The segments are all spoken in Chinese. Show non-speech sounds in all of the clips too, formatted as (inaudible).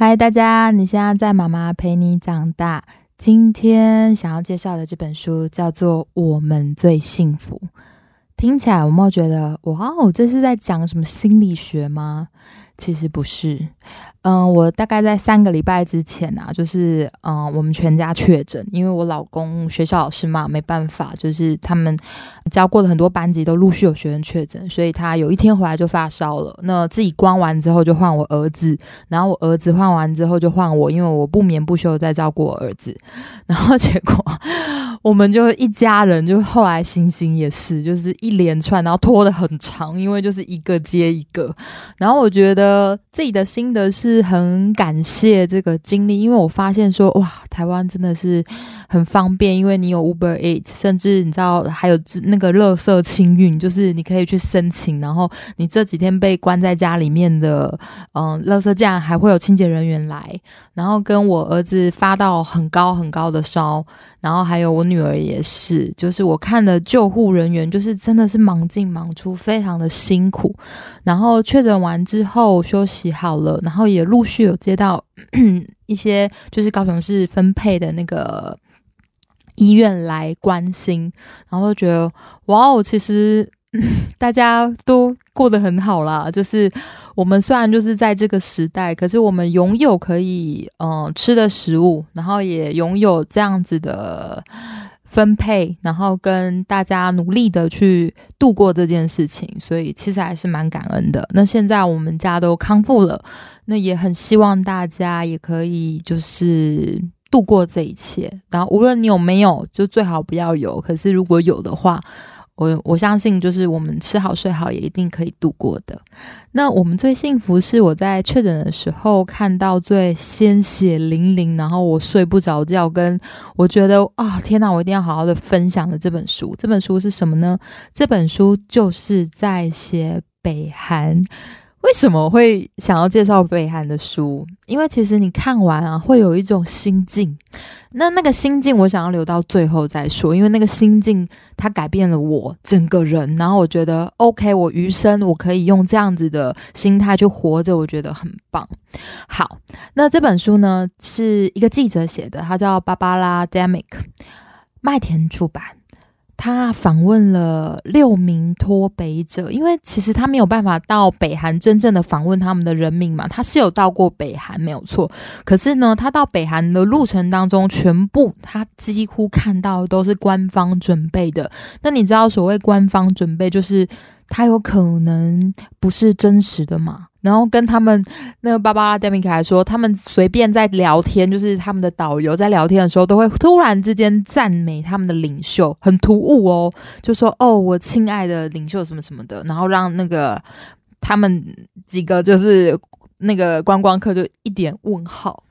嗨，大家！你现在在妈妈陪你长大。今天想要介绍的这本书叫做《我们最幸福》。听起来有没有觉得，哇哦，这是在讲什么心理学吗？其实不是。嗯，我大概在三个礼拜之前啊，就是嗯，我们全家确诊，因为我老公学校老师嘛，没办法，就是他们教过的很多班级都陆续有学生确诊，所以他有一天回来就发烧了。那自己关完之后就换我儿子，然后我儿子换完之后就换我，因为我不眠不休在照顾我儿子，(laughs) 然后结果我们就一家人，就后来星星也是，就是一连串，然后拖得很长，因为就是一个接一个。然后我觉得自己的心得是。是很感谢这个经历，因为我发现说，哇，台湾真的是很方便，因为你有 Uber Eats，甚至你知道还有那个乐色清运，就是你可以去申请，然后你这几天被关在家里面的，嗯，乐色站还会有清洁人员来，然后跟我儿子发到很高很高的烧，然后还有我女儿也是，就是我看的救护人员，就是真的是忙进忙出，非常的辛苦，然后确诊完之后休息好了，然后。也陆续有接到 (clears throat) 一些，就是高雄市分配的那个医院来关心，然后觉得哇哦，其实 (laughs) 大家都过得很好啦。就是我们虽然就是在这个时代，可是我们拥有可以嗯吃的食物，然后也拥有这样子的。分配，然后跟大家努力的去度过这件事情，所以其实还是蛮感恩的。那现在我们家都康复了，那也很希望大家也可以就是度过这一切。然后无论你有没有，就最好不要有。可是如果有的话，我我相信，就是我们吃好睡好，也一定可以度过的。那我们最幸福是我在确诊的时候看到最鲜血淋淋，然后我睡不着觉，跟我觉得啊，天哪，我一定要好好的分享的这本书。这本书是什么呢？这本书就是在写北韩。为什么会想要介绍北韩的书？因为其实你看完啊，会有一种心境。那那个心境，我想要留到最后再说。因为那个心境，它改变了我整个人。然后我觉得，OK，我余生我可以用这样子的心态去活着，我觉得很棒。好，那这本书呢，是一个记者写的，他叫芭芭拉· ·Damick，麦田出版。他访问了六名脱北者，因为其实他没有办法到北韩真正的访问他们的人民嘛，他是有到过北韩没有错，可是呢，他到北韩的路程当中，全部他几乎看到都是官方准备的。那你知道所谓官方准备，就是他有可能不是真实的嘛？然后跟他们那个芭芭拉·戴米凯说，他们随便在聊天，就是他们的导游在聊天的时候，都会突然之间赞美他们的领袖，很突兀哦，就说：“哦，我亲爱的领袖什么什么的。”然后让那个他们几个就是那个观光客就一点问号。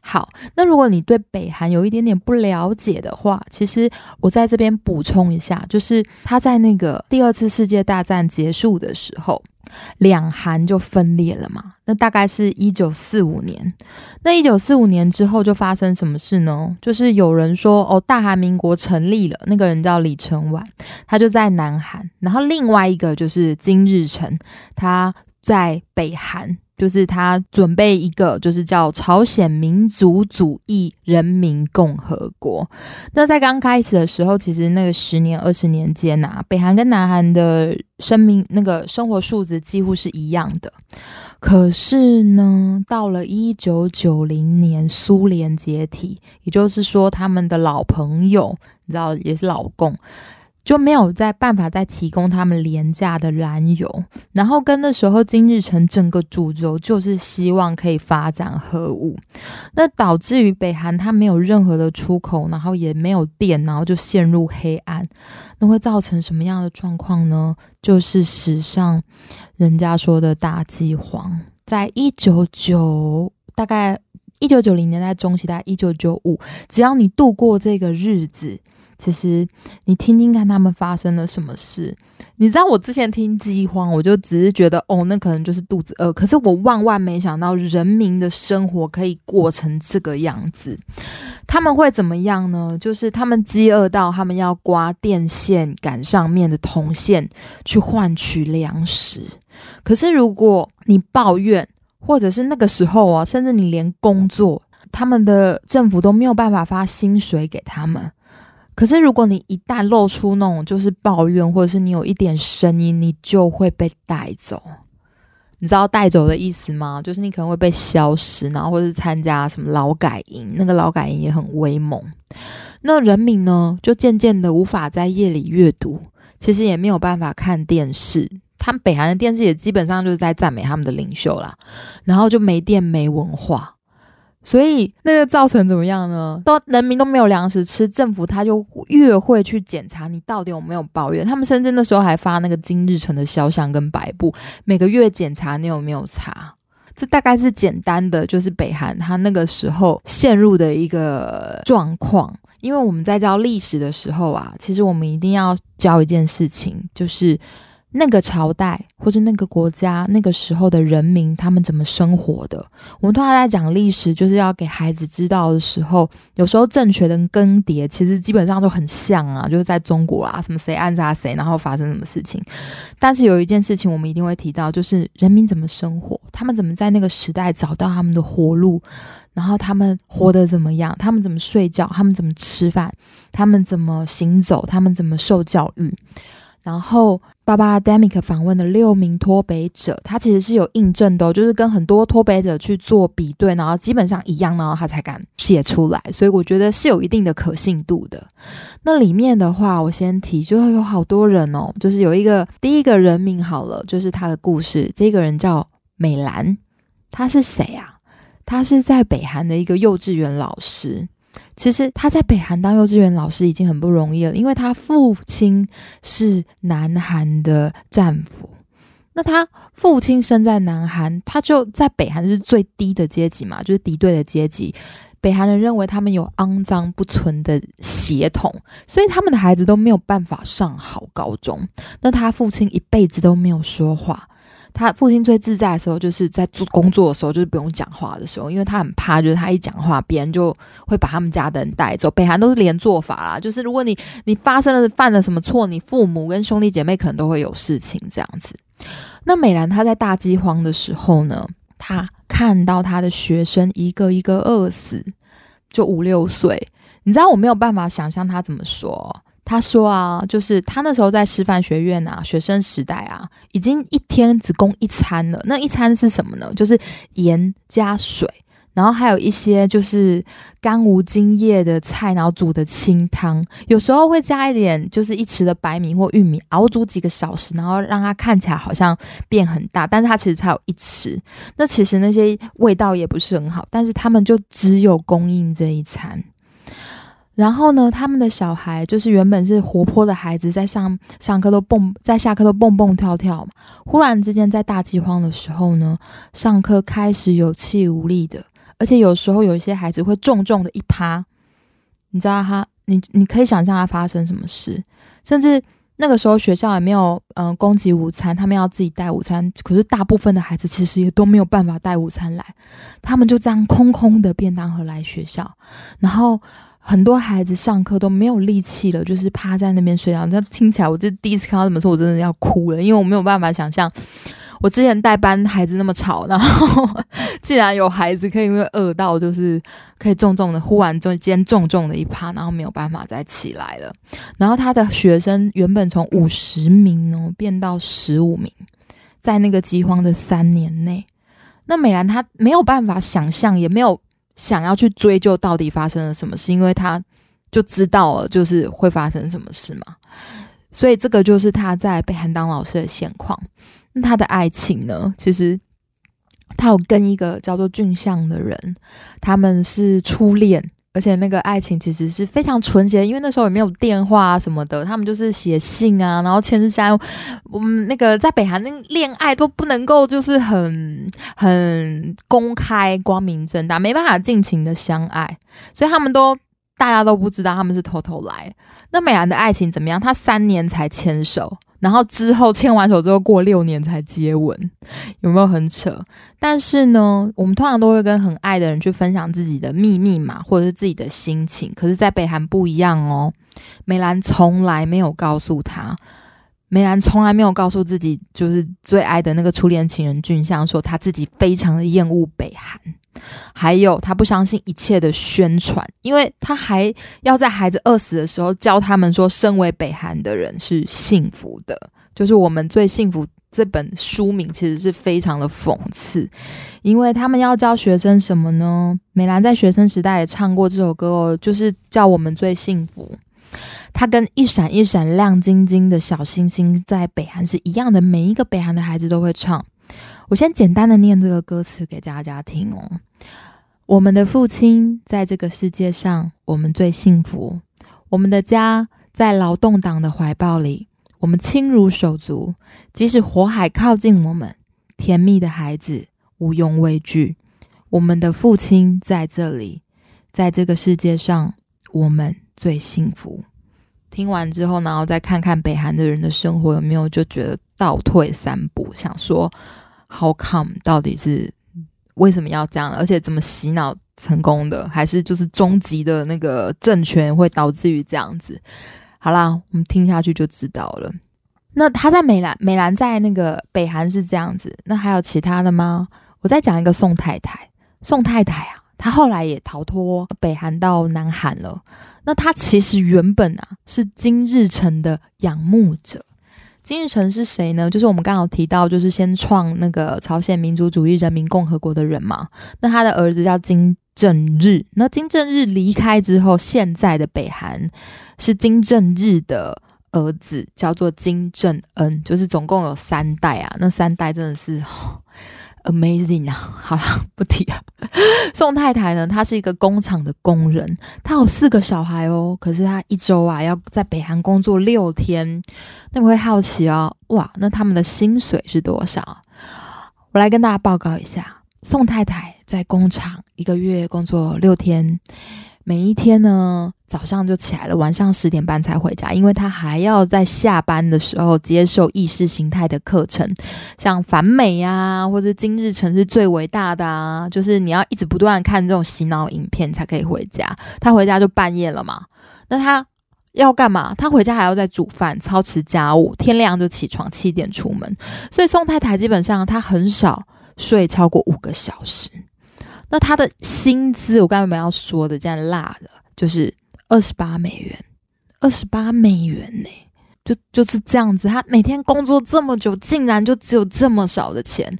好，那如果你对北韩有一点点不了解的话，其实我在这边补充一下，就是他在那个第二次世界大战结束的时候。两韩就分裂了嘛？那大概是一九四五年。那一九四五年之后就发生什么事呢？就是有人说哦，大韩民国成立了。那个人叫李承晚，他就在南韩。然后另外一个就是金日成，他在北韩。就是他准备一个，就是叫朝鲜民族主义人民共和国。那在刚开始的时候，其实那个十年、二十年间呐，北韩跟南韩的生命那个生活数值几乎是一样的。可是呢，到了一九九零年，苏联解体，也就是说，他们的老朋友，你知道，也是老共。就没有再办法再提供他们廉价的燃油，然后跟那时候金日成整个主轴就是希望可以发展核武，那导致于北韩它没有任何的出口，然后也没有电，然后就陷入黑暗，那会造成什么样的状况呢？就是史上人家说的大饥荒，在一九九大概一九九零年代中期，大概一九九五，只要你度过这个日子。其实你听听看，他们发生了什么事？你知道我之前听饥荒，我就只是觉得哦，那可能就是肚子饿。可是我万万没想到，人民的生活可以过成这个样子。他们会怎么样呢？就是他们饥饿到他们要刮电线杆上面的铜线去换取粮食。可是如果你抱怨，或者是那个时候啊，甚至你连工作，他们的政府都没有办法发薪水给他们。可是如果你一旦露出那种就是抱怨，或者是你有一点声音，你就会被带走。你知道带走的意思吗？就是你可能会被消失，然后或是参加什么劳改营，那个劳改营也很威猛。那人民呢，就渐渐的无法在夜里阅读，其实也没有办法看电视。他们北韩的电视也基本上就是在赞美他们的领袖啦，然后就没电没文化。所以那个造成怎么样呢？都人民都没有粮食吃，政府他就越会去检查你到底有没有抱怨。他们深圳的时候还发那个金日成的肖像跟白布，每个月检查你有没有查。这大概是简单的，就是北韩他那个时候陷入的一个状况。因为我们在教历史的时候啊，其实我们一定要教一件事情，就是。那个朝代或者那个国家那个时候的人民，他们怎么生活的？我们通常在讲历史，就是要给孩子知道的时候，有时候政权的更迭其实基本上都很像啊，就是在中国啊，什么谁暗杀谁，然后发生什么事情。但是有一件事情我们一定会提到，就是人民怎么生活，他们怎么在那个时代找到他们的活路，然后他们活得怎么样，他们怎么睡觉，他们怎么吃饭，他们怎么行走，他们怎么受教育。然后，巴巴 Demic 访问的六名脱北者，他其实是有印证的，就是跟很多脱北者去做比对，然后基本上一样，然后他才敢写出来。所以我觉得是有一定的可信度的。那里面的话，我先提，就有好多人哦，就是有一个第一个人名好了，就是他的故事。这个人叫美兰，他是谁啊？他是在北韩的一个幼稚园老师。其实他在北韩当幼稚园老师已经很不容易了，因为他父亲是南韩的战俘。那他父亲生在南韩，他就在北韩是最低的阶级嘛，就是敌对的阶级。北韩人认为他们有肮脏不纯的血统，所以他们的孩子都没有办法上好高中。那他父亲一辈子都没有说话。他父亲最自在的时候，就是在做工作的时候，就是不用讲话的时候，因为他很怕，就是他一讲话，别人就会把他们家的人带走。北韩都是连做法啦，就是如果你你发生了犯了什么错，你父母跟兄弟姐妹可能都会有事情这样子。那美兰她在大饥荒的时候呢，她看到她的学生一个一个饿死，就五六岁，你知道我没有办法想象她怎么说。他说啊，就是他那时候在师范学院啊，学生时代啊，已经一天只供一餐了。那一餐是什么呢？就是盐加水，然后还有一些就是干无精液的菜，然后煮的清汤，有时候会加一点，就是一匙的白米或玉米，熬煮几个小时，然后让它看起来好像变很大，但是它其实才有一匙。那其实那些味道也不是很好，但是他们就只有供应这一餐。然后呢，他们的小孩就是原本是活泼的孩子，在上上课都蹦，在下课都蹦蹦跳跳嘛。忽然之间，在大饥荒的时候呢，上课开始有气无力的，而且有时候有一些孩子会重重的一趴。你知道他，你你可以想象他发生什么事。甚至那个时候学校也没有嗯供给午餐，他们要自己带午餐。可是大部分的孩子其实也都没有办法带午餐来，他们就这样空空的便当盒来学校，然后。很多孩子上课都没有力气了，就是趴在那边睡觉。那听起来，我这第一次看到这么说，我真的要哭了，因为我没有办法想象，我之前带班孩子那么吵，然后竟然有孩子可以因为饿到，就是可以重重的忽然中间重重的一趴，然后没有办法再起来了。然后他的学生原本从五十名哦变到十五名，在那个饥荒的三年内，那美兰她没有办法想象，也没有。想要去追究到底发生了什么事，因为他就知道了，就是会发生什么事嘛。所以这个就是他在北韩当老师的现况。那他的爱情呢？其实他有跟一个叫做俊相的人，他们是初恋。而且那个爱情其实是非常纯洁，因为那时候也没有电话啊什么的，他们就是写信啊，然后签字下。我们那个在北韩那恋爱都不能够就是很很公开、光明正大，没办法尽情的相爱，所以他们都大家都不知道他们是偷偷来。那美兰的爱情怎么样？他三年才牵手。然后之后牵完手之后过六年才接吻，有没有很扯？但是呢，我们通常都会跟很爱的人去分享自己的秘密嘛，或者是自己的心情。可是，在北韩不一样哦，美兰从来没有告诉他，梅兰从来没有告诉自己，就是最爱的那个初恋情人俊相，说他自己非常的厌恶北韩，还有他不相信一切的宣传，因为他还要在孩子饿死的时候教他们说，身为北韩的人是幸福的，就是我们最幸福。这本书名其实是非常的讽刺，因为他们要教学生什么呢？美兰在学生时代也唱过这首歌哦，就是叫我们最幸福。它跟一闪一闪亮晶晶的小星星在北韩是一样的，每一个北韩的孩子都会唱。我先简单的念这个歌词给大家听哦。我们的父亲在这个世界上，我们最幸福。我们的家在劳动党的怀抱里，我们亲如手足。即使火海靠近我们，甜蜜的孩子无用畏惧。我们的父亲在这里，在这个世界上，我们最幸福。听完之后，然后再看看北韩的人的生活，有没有就觉得倒退三步，想说 How come 到底是为什么要这样？而且怎么洗脑成功的？还是就是终极的那个政权会导致于这样子？好啦，我们听下去就知道了。那他在美兰，美兰在那个北韩是这样子。那还有其他的吗？我再讲一个宋太太。宋太太啊，他后来也逃脱北韩到南韩了。那他其实原本啊是金日成的仰慕者。金日成是谁呢？就是我们刚好提到，就是先创那个朝鲜民主主义人民共和国的人嘛。那他的儿子叫金正日。那金正日离开之后，现在的北韩是金正日的儿子，叫做金正恩。就是总共有三代啊。那三代真的是。Amazing 啊！(laughs) 好了，不提了。宋太太呢？她是一个工厂的工人，她有四个小孩哦。可是她一周啊要在北韩工作六天。那我会好奇哦，哇，那他们的薪水是多少？我来跟大家报告一下，宋太太在工厂一个月工作六天。每一天呢，早上就起来了，晚上十点半才回家，因为他还要在下班的时候接受意识形态的课程，像反美呀，或者今日城是最伟大的啊，就是你要一直不断看这种洗脑影片才可以回家。他回家就半夜了嘛，那他要干嘛？他回家还要再煮饭、操持家务，天亮就起床，七点出门。所以宋太太基本上她很少睡超过五个小时。那他的薪资，我刚才没要说的，这样辣的，就是二十八美元，二十八美元呢，就就是这样子。他每天工作这么久，竟然就只有这么少的钱，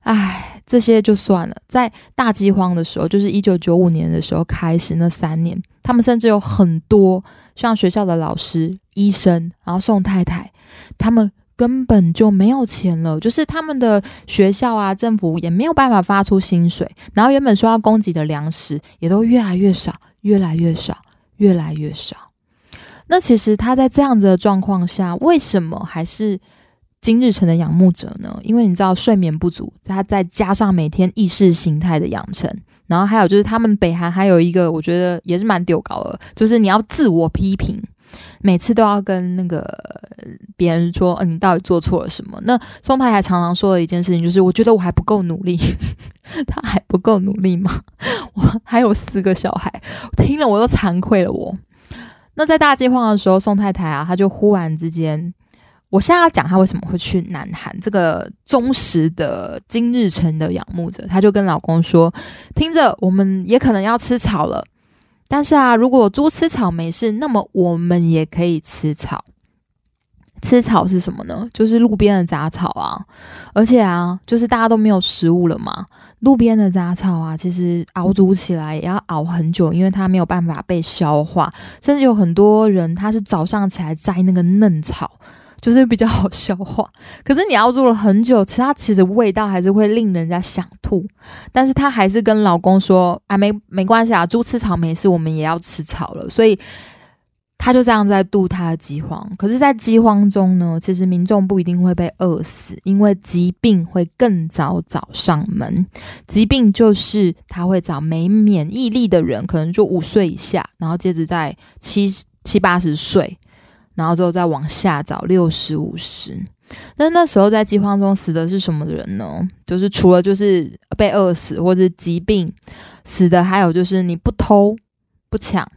唉，这些就算了。在大饥荒的时候，就是一九九五年的时候开始那三年，他们甚至有很多像学校的老师、医生，然后宋太太，他们。根本就没有钱了，就是他们的学校啊，政府也没有办法发出薪水，然后原本说要供给的粮食也都越来越少，越来越少，越来越少。那其实他在这样子的状况下，为什么还是金日成的仰慕者呢？因为你知道睡眠不足，他再加上每天意识形态的养成，然后还有就是他们北韩还有一个我觉得也是蛮丢高的，就是你要自我批评。每次都要跟那个别人说，嗯，你到底做错了什么？那宋太太常常说的一件事情就是，我觉得我还不够努力。(laughs) 他还不够努力吗？我还有四个小孩，听了我都惭愧了。我那在大饥荒的时候，宋太太啊，她就忽然之间，我现在要讲她为什么会去南韩。这个忠实的金日成的仰慕者，她就跟老公说：“听着，我们也可能要吃草了。”但是啊，如果猪吃草没事，那么我们也可以吃草。吃草是什么呢？就是路边的杂草啊。而且啊，就是大家都没有食物了嘛，路边的杂草啊，其实熬煮起来也要熬很久，因为它没有办法被消化。甚至有很多人，他是早上起来摘那个嫩草。就是比较好消化，(laughs) 可是你熬煮了很久，其实它其实味道还是会令人家想吐。但是她还是跟老公说：“啊，没没关系啊，猪吃草没事，我们也要吃草了。”所以她就这样在度她的饥荒。可是，在饥荒中呢，其实民众不一定会被饿死，因为疾病会更早找上门。疾病就是他会找没免疫力的人，可能就五岁以下，然后接着在七七八十岁。然后之后再往下找六十五十，那那时候在饥荒中死的是什么人呢？就是除了就是被饿死或者疾病死的，还有就是你不偷不抢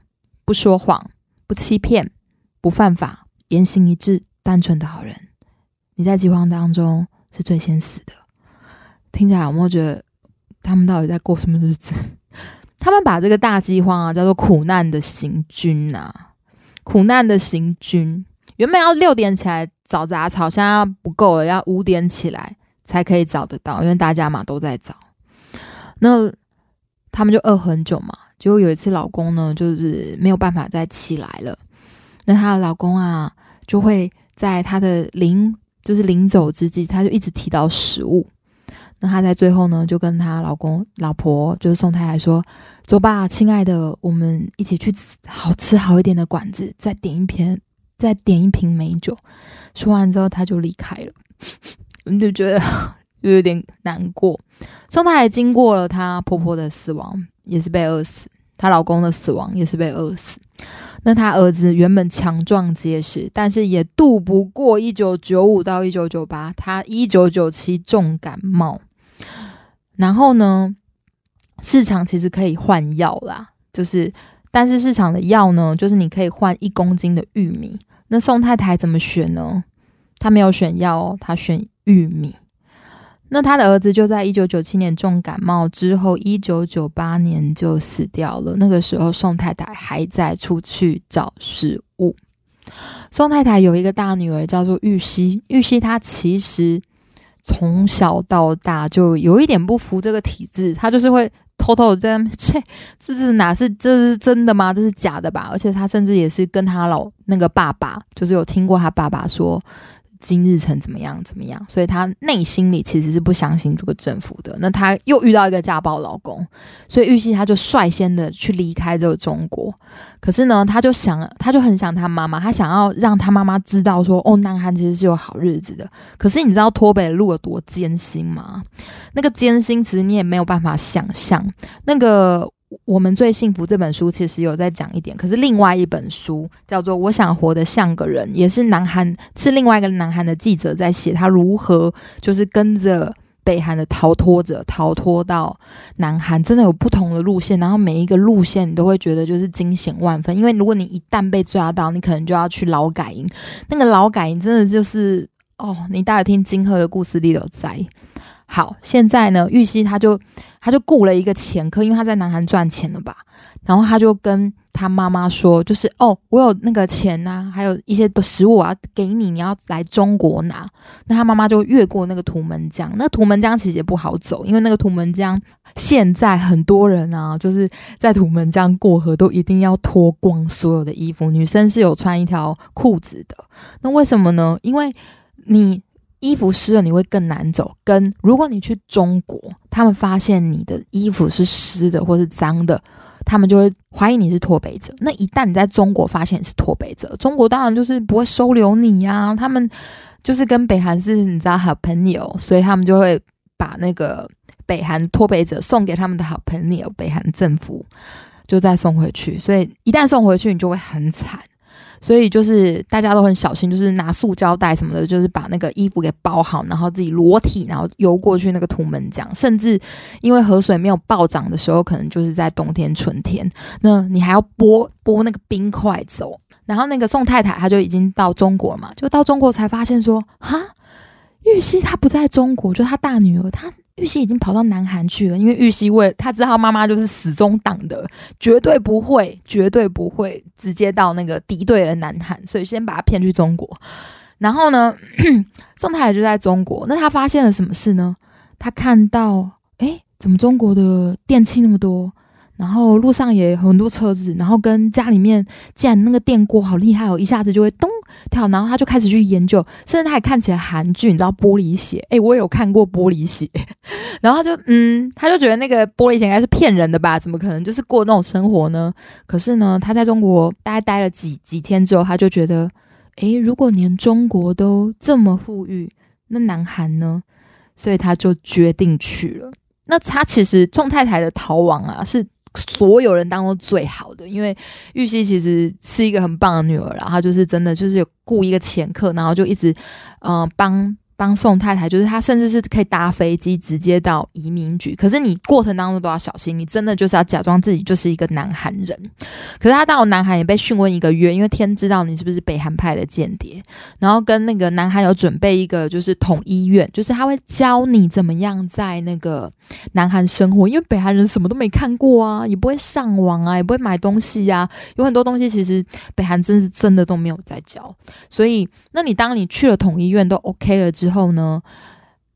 不说谎不欺骗不犯法言行一致单纯的好人。你在饥荒当中是最先死的。听起来有没有觉得他们到底在过什么日子？(laughs) 他们把这个大饥荒啊叫做苦难的行军呐，苦难的行军。原本要六点起来找杂草，现在不够了，要五点起来才可以找得到，因为大家嘛都在找。那他们就饿很久嘛，结果有一次老公呢就是没有办法再起来了，那她的老公啊就会在她的临就是临走之际，他就一直提到食物。那她在最后呢，就跟她老公、老婆，就是宋太太说：“走吧，亲爱的，我们一起去好吃好一点的馆子，再点一瓶，再点一瓶美酒。”说完之后，她就离开了。我们就觉得 (laughs) 又有点难过。宋太太经过了她婆婆的死亡，也是被饿死；她老公的死亡也是被饿死。那他儿子原本强壮结实，但是也渡不过一九九五到一九九八，他一九九七重感冒。然后呢，市场其实可以换药啦，就是，但是市场的药呢，就是你可以换一公斤的玉米。那宋太太怎么选呢？她没有选药哦，她选玉米。那他的儿子就在一九九七年重感冒之后，一九九八年就死掉了。那个时候，宋太太还在出去找食物。宋太太有一个大女儿叫做玉溪，玉溪她其实。从小到大就有一点不服这个体制，她就是会偷偷在这，这是哪是这是真的吗？这是假的吧？而且她甚至也是跟她老那个爸爸，就是有听过他爸爸说。金日成怎么样？怎么样？所以他内心里其实是不相信这个政府的。那他又遇到一个家暴老公，所以玉溪他就率先的去离开这个中国。可是呢，他就想，他就很想他妈妈，他想要让他妈妈知道说，哦，南韩其实是有好日子的。可是你知道脱北的路有多艰辛吗？那个艰辛，其实你也没有办法想象。那个。我们最幸福这本书其实有在讲一点，可是另外一本书叫做《我想活得像个人》，也是南韩是另外一个南韩的记者在写他如何就是跟着北韩的逃脱者逃脱到南韩，真的有不同的路线，然后每一个路线你都会觉得就是惊险万分，因为如果你一旦被抓到，你可能就要去劳改营，那个劳改营真的就是哦，你大家听金鹤的故事里有在。好，现在呢，玉溪他就他就雇了一个前客，因为他在南韩赚钱了吧，然后他就跟他妈妈说，就是哦，我有那个钱呐，还有一些的食物我要给你，你要来中国拿。那他妈妈就越过那个图门江，那图门江其实也不好走，因为那个图门江现在很多人啊，就是在图门江过河都一定要脱光所有的衣服，女生是有穿一条裤子的。那为什么呢？因为你。衣服湿了你会更难走，跟如果你去中国，他们发现你的衣服是湿的或是脏的，他们就会怀疑你是脱北者。那一旦你在中国发现你是脱北者，中国当然就是不会收留你呀。他们就是跟北韩是你知道好朋友，所以他们就会把那个北韩脱北者送给他们的好朋友，北韩政府就再送回去。所以一旦送回去，你就会很惨。所以就是大家都很小心，就是拿塑胶袋什么的，就是把那个衣服给包好，然后自己裸体，然后游过去那个图门江。甚至因为河水没有暴涨的时候，可能就是在冬天、春天，那你还要拨拨那个冰块走。然后那个宋太太她就已经到中国嘛，就到中国才发现说，哈，玉溪她不在中国，就她大女儿她。玉溪已经跑到南韩去了，因为玉溪为他知道妈妈就是死忠党的，绝对不会，绝对不会直接到那个敌对的南韩，所以先把他骗去中国。然后呢，宋太太就在中国，那他发现了什么事呢？他看到，哎，怎么中国的电器那么多？然后路上也很多车子，然后跟家里面，竟然那个电锅好厉害哦，一下子就会咚跳，然后他就开始去研究，甚至他还看起来韩剧，你知道玻璃鞋？诶，我有看过玻璃鞋，(laughs) 然后他就嗯，他就觉得那个玻璃鞋应该是骗人的吧？怎么可能就是过那种生活呢？可是呢，他在中国大概待了几几天之后，他就觉得，诶，如果连中国都这么富裕，那南韩呢？所以他就决定去了。那他其实众太太的逃亡啊，是。所有人当中最好的，因为玉溪其实是一个很棒的女儿，然后就是真的就是有雇一个前客，然后就一直嗯帮帮宋太太，就是他甚至是可以搭飞机直接到移民局，可是你过程当中都要小心，你真的就是要假装自己就是一个南韩人。可是他到南韩也被讯问一个月，因为天知道你是不是北韩派的间谍，然后跟那个南韩有准备一个就是统医院，就是他会教你怎么样在那个南韩生活，因为北韩人什么都没看过啊，也不会上网啊，也不会买东西呀，有很多东西其实北韩真是真的都没有在教，所以那你当你去了统医院都 OK 了之。之后呢，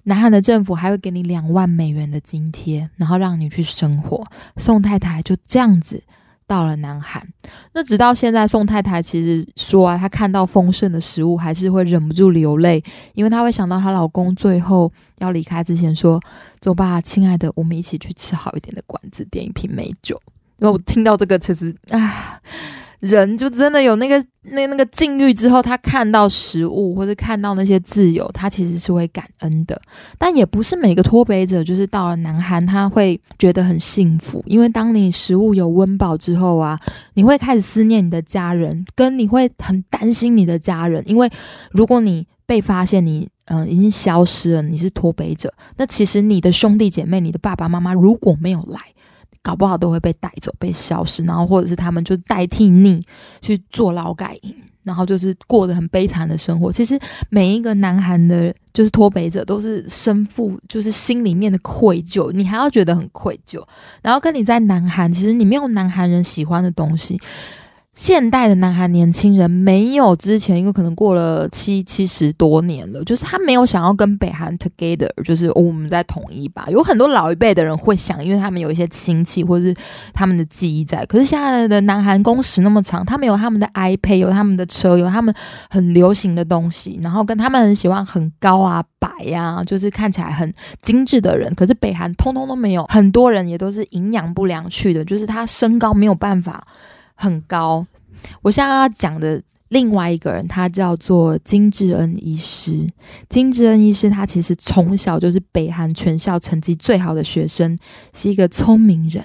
南韩的政府还会给你两万美元的津贴，然后让你去生活。宋太太就这样子到了南韩。那直到现在，宋太太其实说啊，她看到丰盛的食物，还是会忍不住流泪，因为她会想到她老公最后要离开之前说：“走吧，亲爱的，我们一起去吃好一点的馆子，点一瓶美酒。”因为我听到这个，其实啊。人就真的有那个那那个境遇之后，他看到食物或者看到那些自由，他其实是会感恩的。但也不是每个脱北者就是到了南韩他会觉得很幸福，因为当你食物有温饱之后啊，你会开始思念你的家人，跟你会很担心你的家人，因为如果你被发现你嗯已经消失了，你是脱北者，那其实你的兄弟姐妹、你的爸爸妈妈如果没有来。搞不好都会被带走、被消失，然后或者是他们就代替你去做劳改营，然后就是过得很悲惨的生活。其实每一个南韩的，就是脱北者，都是身负就是心里面的愧疚，你还要觉得很愧疚。然后跟你在南韩，其实你没有南韩人喜欢的东西。现代的南韩年轻人没有之前，因为可能过了七七十多年了，就是他没有想要跟北韩 together，就是我们在统一吧。有很多老一辈的人会想，因为他们有一些亲戚或者是他们的记忆在。可是现在的南韩工时那么长，他们有他们的 iPad，有他们的车，有他们很流行的东西，然后跟他们很喜欢很高啊、白呀，就是看起来很精致的人。可是北韩通通都没有，很多人也都是营养不良去的，就是他身高没有办法。很高。我现在要讲的另外一个人，他叫做金智恩医师。金智恩医师他其实从小就是北韩全校成绩最好的学生，是一个聪明人。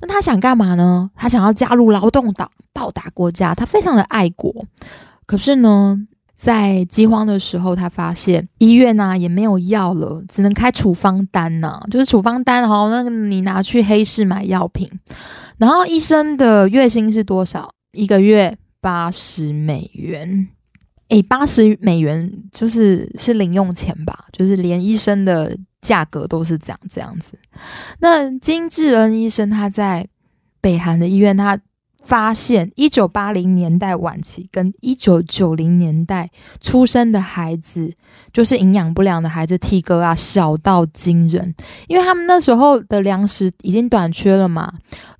那他想干嘛呢？他想要加入劳动党，报答国家。他非常的爱国。可是呢，在饥荒的时候，他发现医院呢也没有药了，只能开处方单呢，就是处方单，好，那个你拿去黑市买药品。然后医生的月薪是多少？一个月八十美元。诶，八十美元就是是零用钱吧？就是连医生的价格都是这样这样子。那金智恩医生他在北韩的医院，他。发现一九八零年代晚期跟一九九零年代出生的孩子，就是营养不良的孩子，体格啊小到惊人，因为他们那时候的粮食已经短缺了嘛，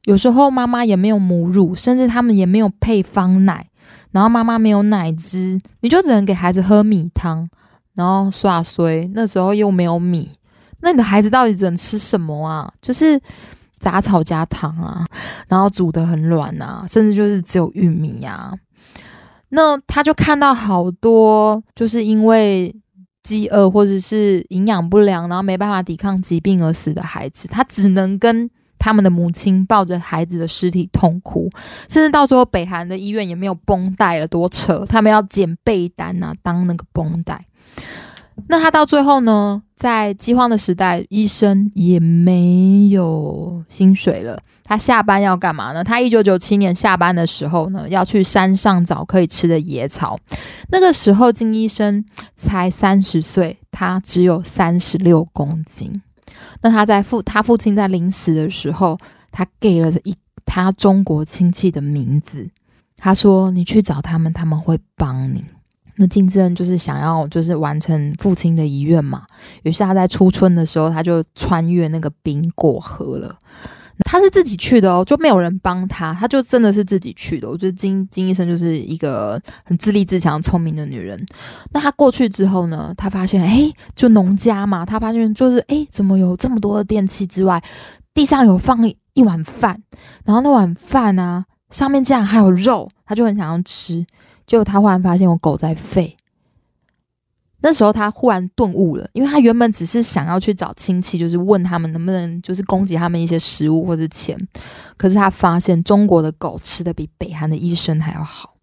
有时候妈妈也没有母乳，甚至他们也没有配方奶，然后妈妈没有奶汁，你就只能给孩子喝米汤，然后刷水，那时候又没有米，那你的孩子到底只能吃什么啊？就是。杂草加糖啊，然后煮的很软啊，甚至就是只有玉米啊。那他就看到好多就是因为饥饿或者是营养不良，然后没办法抵抗疾病而死的孩子，他只能跟他们的母亲抱着孩子的尸体痛哭，甚至到最后北韩的医院也没有绷带了，多扯！他们要剪被单啊，当那个绷带。那他到最后呢，在饥荒的时代，医生也没有薪水了。他下班要干嘛呢？他一九九七年下班的时候呢，要去山上找可以吃的野草。那个时候金医生才三十岁，他只有三十六公斤。那他在父他父亲在临死的时候，他给了一他中国亲戚的名字。他说：“你去找他们，他们会帮你。”那金智恩就是想要就是完成父亲的遗愿嘛，于是他在初春的时候，他就穿越那个冰过河了。他是自己去的哦，就没有人帮他，他就真的是自己去的。我觉得金金医生就是一个很自立自强、聪明的女人。那他过去之后呢，他发现哎，就农家嘛，他发现就是哎，怎么有这么多的电器之外，地上有放一碗饭，然后那碗饭啊，上面竟然还有肉，他就很想要吃。结果他忽然发现我狗在吠，那时候他忽然顿悟了，因为他原本只是想要去找亲戚，就是问他们能不能就是供给他们一些食物或者钱，可是他发现中国的狗吃的比北韩的医生还要好，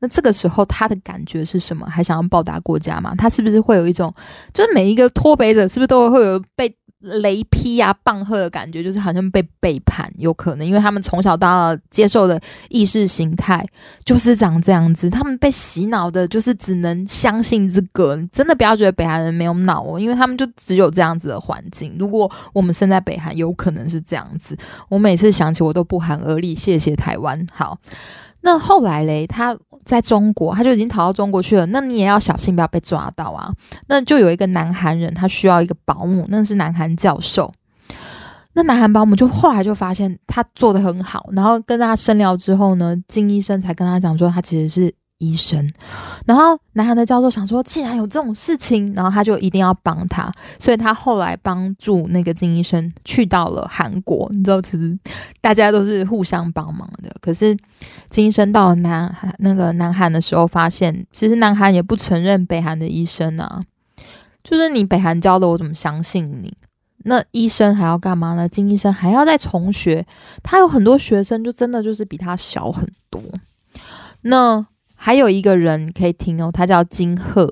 那这个时候他的感觉是什么？还想要报答国家吗？他是不是会有一种，就是每一个脱北者是不是都会有被？雷劈啊，棒喝的感觉，就是好像被背叛，有可能，因为他们从小到大接受的意识形态就是长这样子，他们被洗脑的，就是只能相信这个。真的不要觉得北韩人没有脑哦，因为他们就只有这样子的环境。如果我们身在北韩，有可能是这样子。我每次想起，我都不寒而栗。谢谢台湾。好，那后来嘞，他。在中国，他就已经逃到中国去了。那你也要小心，不要被抓到啊！那就有一个南韩人，他需要一个保姆，那是南韩教授。那南韩保姆就后来就发现他做的很好，然后跟他深聊之后呢，金医生才跟他讲说，他其实是。医生，然后南韩的教授想说，既然有这种事情，然后他就一定要帮他，所以他后来帮助那个金医生去到了韩国。你知道，其实大家都是互相帮忙的。可是金医生到了南那个南韩的时候，发现其实南韩也不承认北韩的医生啊，就是你北韩教的，我怎么相信你？那医生还要干嘛呢？金医生还要再重学，他有很多学生，就真的就是比他小很多。那还有一个人可以听哦，他叫金鹤。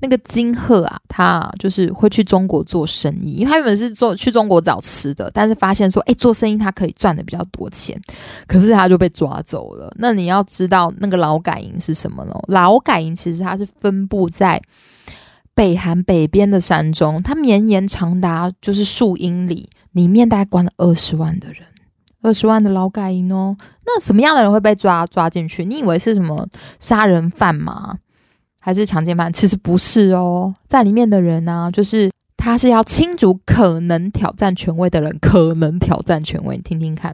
那个金鹤啊，他就是会去中国做生意，因为他原本是做去中国找吃的，但是发现说，哎，做生意他可以赚的比较多钱，可是他就被抓走了。那你要知道，那个劳改营是什么呢？劳改营其实它是分布在北韩北边的山中，它绵延长达就是数英里，里面大概关了二十万的人。二十万的劳改营哦，那什么样的人会被抓抓进去？你以为是什么杀人犯吗？还是强奸犯？其实不是哦，在里面的人呢，就是他是要清除可能挑战权威的人，可能挑战权威。你听听看，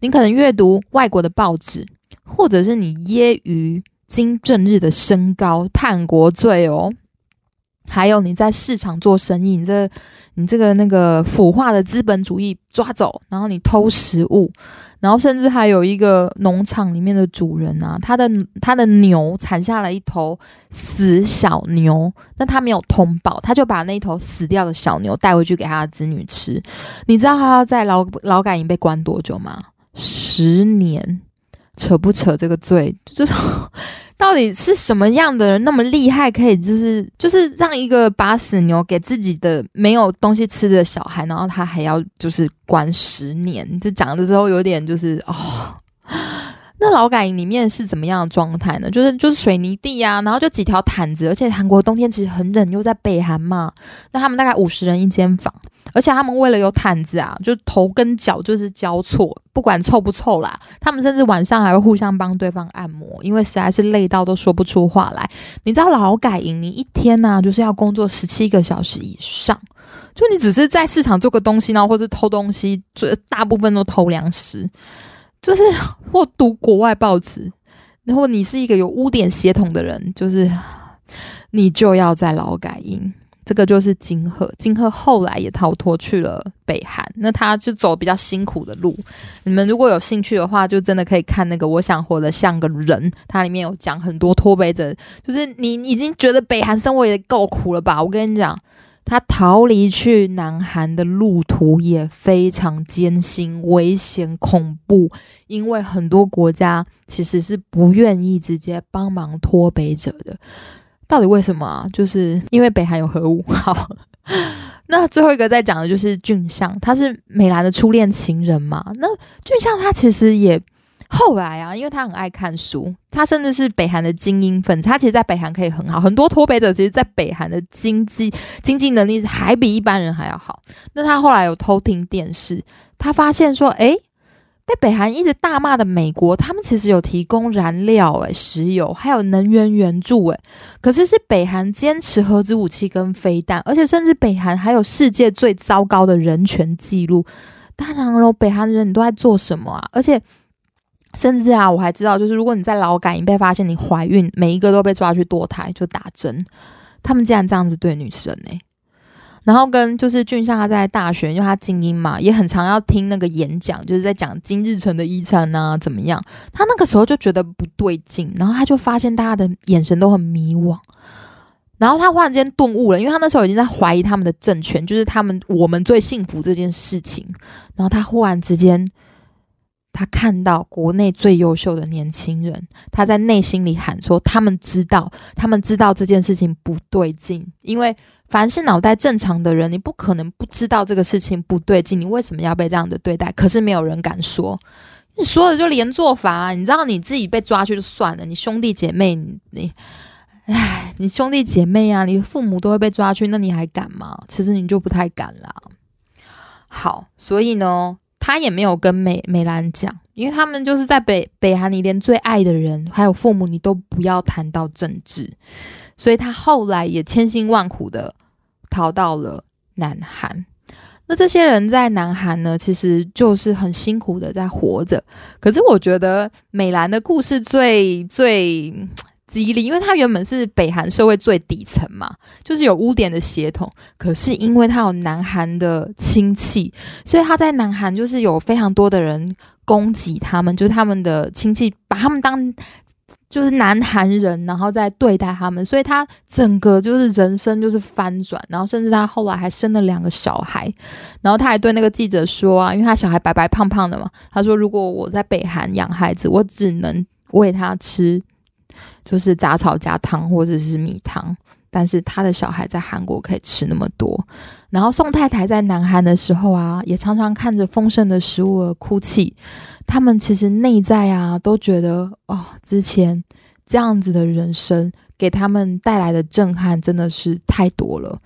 你可能阅读外国的报纸，或者是你揶揄金正日的身高，叛国罪哦。还有你在市场做生意，你这你这个那个腐化的资本主义抓走，然后你偷食物，然后甚至还有一个农场里面的主人啊，他的他的牛产下了一头死小牛，但他没有通报，他就把那头死掉的小牛带回去给他的子女吃。你知道他要在劳劳改营被关多久吗？十年，扯不扯这个罪？就是。到底是什么样的人那么厉害，可以就是就是让一个把死牛给自己的没有东西吃的小孩，然后他还要就是关十年？这讲的时候有点就是哦，那劳改营里面是怎么样的状态呢？就是就是水泥地啊，然后就几条毯子，而且韩国冬天其实很冷，又在北韩嘛，那他们大概五十人一间房。而且他们为了有毯子啊，就头跟脚就是交错，不管臭不臭啦。他们甚至晚上还会互相帮对方按摩，因为实在是累到都说不出话来。你知道劳改营，你一天呢就是要工作十七个小时以上，就你只是在市场做个东西呢，或者偷东西，就大部分都偷粮食，就是或读国外报纸。然后你是一个有污点血统的人，就是你就要在劳改营。这个就是金鹤，金鹤后来也逃脱去了北韩，那他就走比较辛苦的路。你们如果有兴趣的话，就真的可以看那个《我想活得像个人》，它里面有讲很多脱北者，就是你已经觉得北韩生活也够苦了吧？我跟你讲，他逃离去南韩的路途也非常艰辛、危险、恐怖，因为很多国家其实是不愿意直接帮忙脱北者的。到底为什么啊？就是因为北韩有核武。(laughs) 好，那最后一个在讲的就是俊相，他是美兰的初恋情人嘛。那俊相他其实也后来啊，因为他很爱看书，他甚至是北韩的精英分子。他其实，在北韩可以很好，很多脱北者其实，在北韩的经济经济能力是还比一般人还要好。那他后来有偷听电视，他发现说，诶。被北韩一直大骂的美国，他们其实有提供燃料，诶，石油还有能源援助，诶，可是是北韩坚持核子武器跟飞弹，而且甚至北韩还有世界最糟糕的人权记录。当然了，北韩人你都在做什么啊？而且甚至啊，我还知道，就是如果你在劳改营被发现你怀孕，每一个都被抓去堕胎就打针。他们竟然这样子对女生呢？然后跟就是俊相他在大学，因为他精英嘛，也很常要听那个演讲，就是在讲金日成的遗产呐怎么样。他那个时候就觉得不对劲，然后他就发现大家的眼神都很迷惘，然后他忽然间顿悟了，因为他那时候已经在怀疑他们的政权，就是他们我们最幸福这件事情。然后他忽然之间他看到国内最优秀的年轻人，他在内心里喊说：“他们知道，他们知道这件事情不对劲。因为凡是脑袋正常的人，你不可能不知道这个事情不对劲。你为什么要被这样的对待？可是没有人敢说，你说的就连坐法。你知道你自己被抓去就算了，你兄弟姐妹，你，唉，你兄弟姐妹啊，你父母都会被抓去，那你还敢吗？其实你就不太敢啦。好，所以呢。他也没有跟美美兰讲，因为他们就是在北北韩，你连最爱的人还有父母，你都不要谈到政治，所以他后来也千辛万苦的逃到了南韩。那这些人在南韩呢，其实就是很辛苦的在活着。可是我觉得美兰的故事最最。激励，因为他原本是北韩社会最底层嘛，就是有污点的血统。可是因为他有南韩的亲戚，所以他在南韩就是有非常多的人攻击他们，就是他们的亲戚把他们当就是南韩人，然后再对待他们，所以他整个就是人生就是翻转。然后甚至他后来还生了两个小孩，然后他还对那个记者说啊，因为他小孩白白胖胖的嘛，他说如果我在北韩养孩子，我只能喂他吃。就是杂草加汤或者是米汤，但是他的小孩在韩国可以吃那么多。然后宋太太在南韩的时候啊，也常常看着丰盛的食物而哭泣。他们其实内在啊，都觉得哦，之前这样子的人生给他们带来的震撼真的是太多了。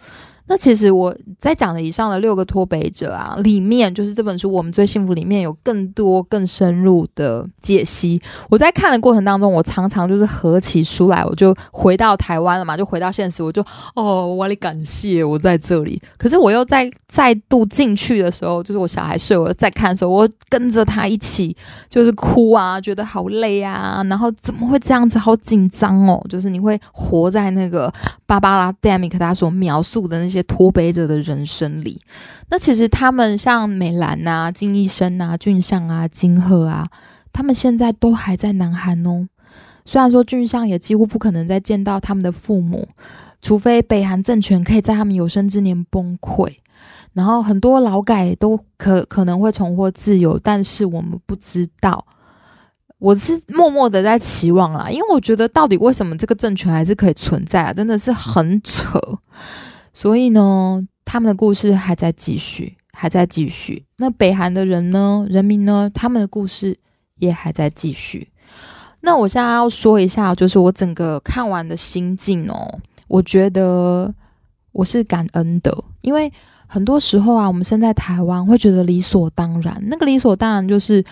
那其实我在讲的以上的六个脱北者啊，里面就是这本书《我们最幸福》里面有更多更深入的解析。我在看的过程当中，我常常就是合起书来，我就回到台湾了嘛，就回到现实，我就哦，我里感谢我在这里。可是我又在再度进去的时候，就是我小孩睡，我在看的时候，我跟着他一起就是哭啊，觉得好累啊，然后怎么会这样子，好紧张哦，就是你会活在那个芭芭拉·戴米克他所描述的那些。脱北者的人生里，那其实他们像美兰啊、金医生啊、俊相啊、金鹤啊，他们现在都还在南韩哦。虽然说俊相也几乎不可能再见到他们的父母，除非北韩政权可以在他们有生之年崩溃，然后很多劳改都可可能会重获自由，但是我们不知道。我是默默的在期望啦，因为我觉得到底为什么这个政权还是可以存在啊？真的是很扯。所以呢，他们的故事还在继续，还在继续。那北韩的人呢，人民呢，他们的故事也还在继续。那我现在要说一下，就是我整个看完的心境哦，我觉得我是感恩的，因为很多时候啊，我们生在台湾会觉得理所当然，那个理所当然就是。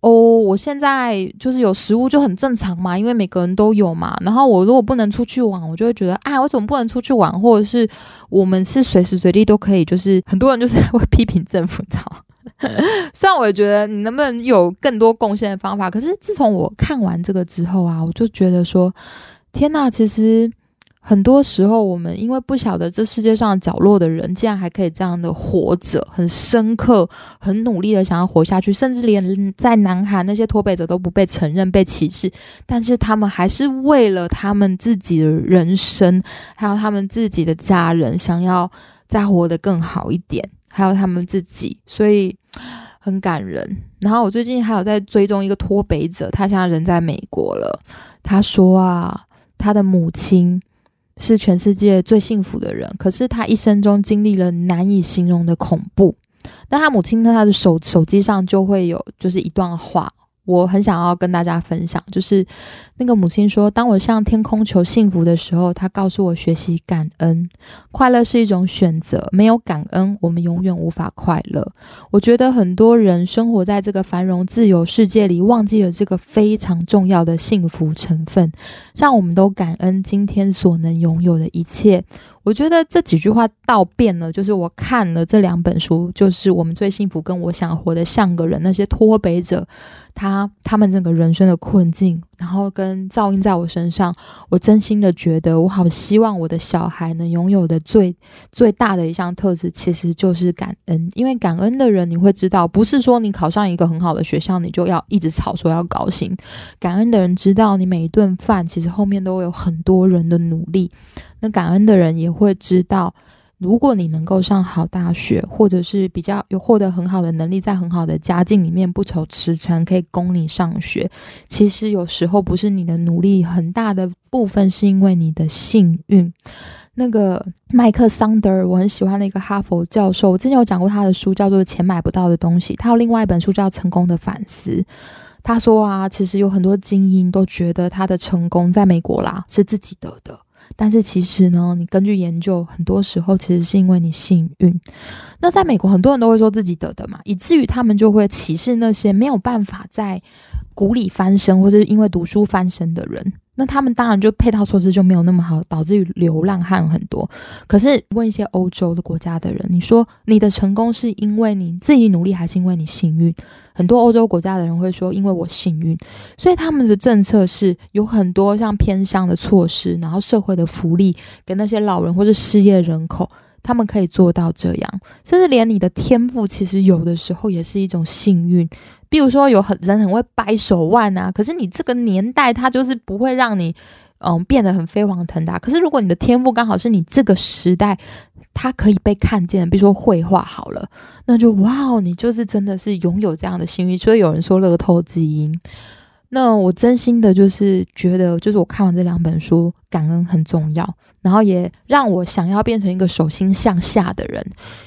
哦，我现在就是有食物就很正常嘛，因为每个人都有嘛。然后我如果不能出去玩，我就会觉得，哎，我怎么不能出去玩？或者是我们是随时随地都可以，就是很多人就是 (laughs) 会批评政府，知道 (laughs) 虽然我也觉得你能不能有更多贡献的方法，可是自从我看完这个之后啊，我就觉得说，天呐，其实。很多时候，我们因为不晓得这世界上角落的人，竟然还可以这样的活着，很深刻、很努力的想要活下去，甚至连在南韩那些脱北者都不被承认、被歧视，但是他们还是为了他们自己的人生，还有他们自己的家人，想要再活得更好一点，还有他们自己，所以很感人。然后我最近还有在追踪一个脱北者，他现在人在美国了。他说啊，他的母亲。是全世界最幸福的人，可是他一生中经历了难以形容的恐怖。但他母亲在？他的手手机上就会有，就是一段话。我很想要跟大家分享，就是那个母亲说：“当我向天空求幸福的时候，她告诉我学习感恩。快乐是一种选择，没有感恩，我们永远无法快乐。”我觉得很多人生活在这个繁荣自由世界里，忘记了这个非常重要的幸福成分。让我们都感恩今天所能拥有的一切。我觉得这几句话倒变了，就是我看了这两本书，就是我们最幸福，跟我想活得像个人，那些脱北者，他他们整个人生的困境。然后跟照应在我身上，我真心的觉得，我好希望我的小孩能拥有的最最大的一项特质，其实就是感恩。因为感恩的人，你会知道，不是说你考上一个很好的学校，你就要一直吵说要高兴。感恩的人知道，你每一顿饭其实后面都有很多人的努力。那感恩的人也会知道。如果你能够上好大学，或者是比较有获得很好的能力，在很好的家境里面不愁吃穿，可以供你上学，其实有时候不是你的努力，很大的部分是因为你的幸运。那个麦克桑德尔，我很喜欢的一个哈佛教授，我之前有讲过他的书，叫做《钱买不到的东西》，他有另外一本书叫《成功的反思》。他说啊，其实有很多精英都觉得他的成功在美国啦是自己得的。但是其实呢，你根据研究，很多时候其实是因为你幸运。那在美国，很多人都会说自己得的嘛，以至于他们就会歧视那些没有办法在谷里翻身，或者因为读书翻身的人。那他们当然就配套措施就没有那么好，导致于流浪汉很多。可是问一些欧洲的国家的人，你说你的成功是因为你自己努力，还是因为你幸运？很多欧洲国家的人会说，因为我幸运。所以他们的政策是有很多像偏乡的措施，然后社会的福利给那些老人或者失业人口。他们可以做到这样，甚至连你的天赋，其实有的时候也是一种幸运。比如说，有很人很会掰手腕啊，可是你这个年代，他就是不会让你，嗯，变得很飞黄腾达。可是如果你的天赋刚好是你这个时代，它可以被看见。比如说绘画好了，那就哇，你就是真的是拥有这样的幸运。所以有人说乐透基因。那我真心的就是觉得，就是我看完这两本书，感恩很重要，然后也让我想要变成一个手心向下的人。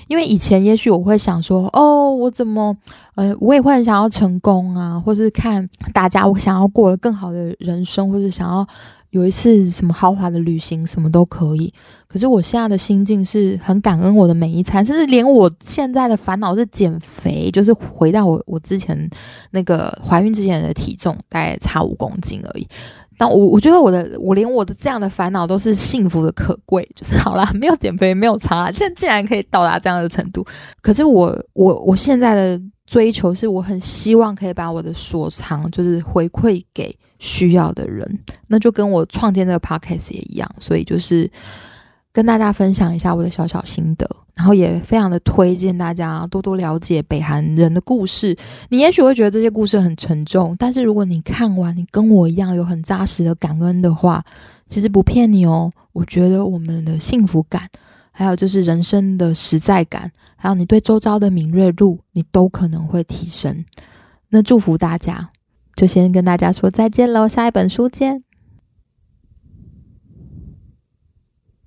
因为以前也许我会想说，哦，我怎么，呃，我也会很想要成功啊，或是看大家，我想要过更好的人生，或是想要。有一次什么豪华的旅行，什么都可以。可是我现在的心境是很感恩我的每一餐，甚至连我现在的烦恼是减肥，就是回到我我之前那个怀孕之前的体重，大概差五公斤而已。但我我觉得我的我连我的这样的烦恼都是幸福的可贵，就是好啦，没有减肥没有差，现竟然可以到达这样的程度。可是我我我现在的追求是，我很希望可以把我的所长就是回馈给。需要的人，那就跟我创建这个 podcast 也一样，所以就是跟大家分享一下我的小小心得，然后也非常的推荐大家多多了解北韩人的故事。你也许会觉得这些故事很沉重，但是如果你看完，你跟我一样有很扎实的感恩的话，其实不骗你哦。我觉得我们的幸福感，还有就是人生的实在感，还有你对周遭的敏锐度，你都可能会提升。那祝福大家。就先跟大家说再见喽，下一本书见。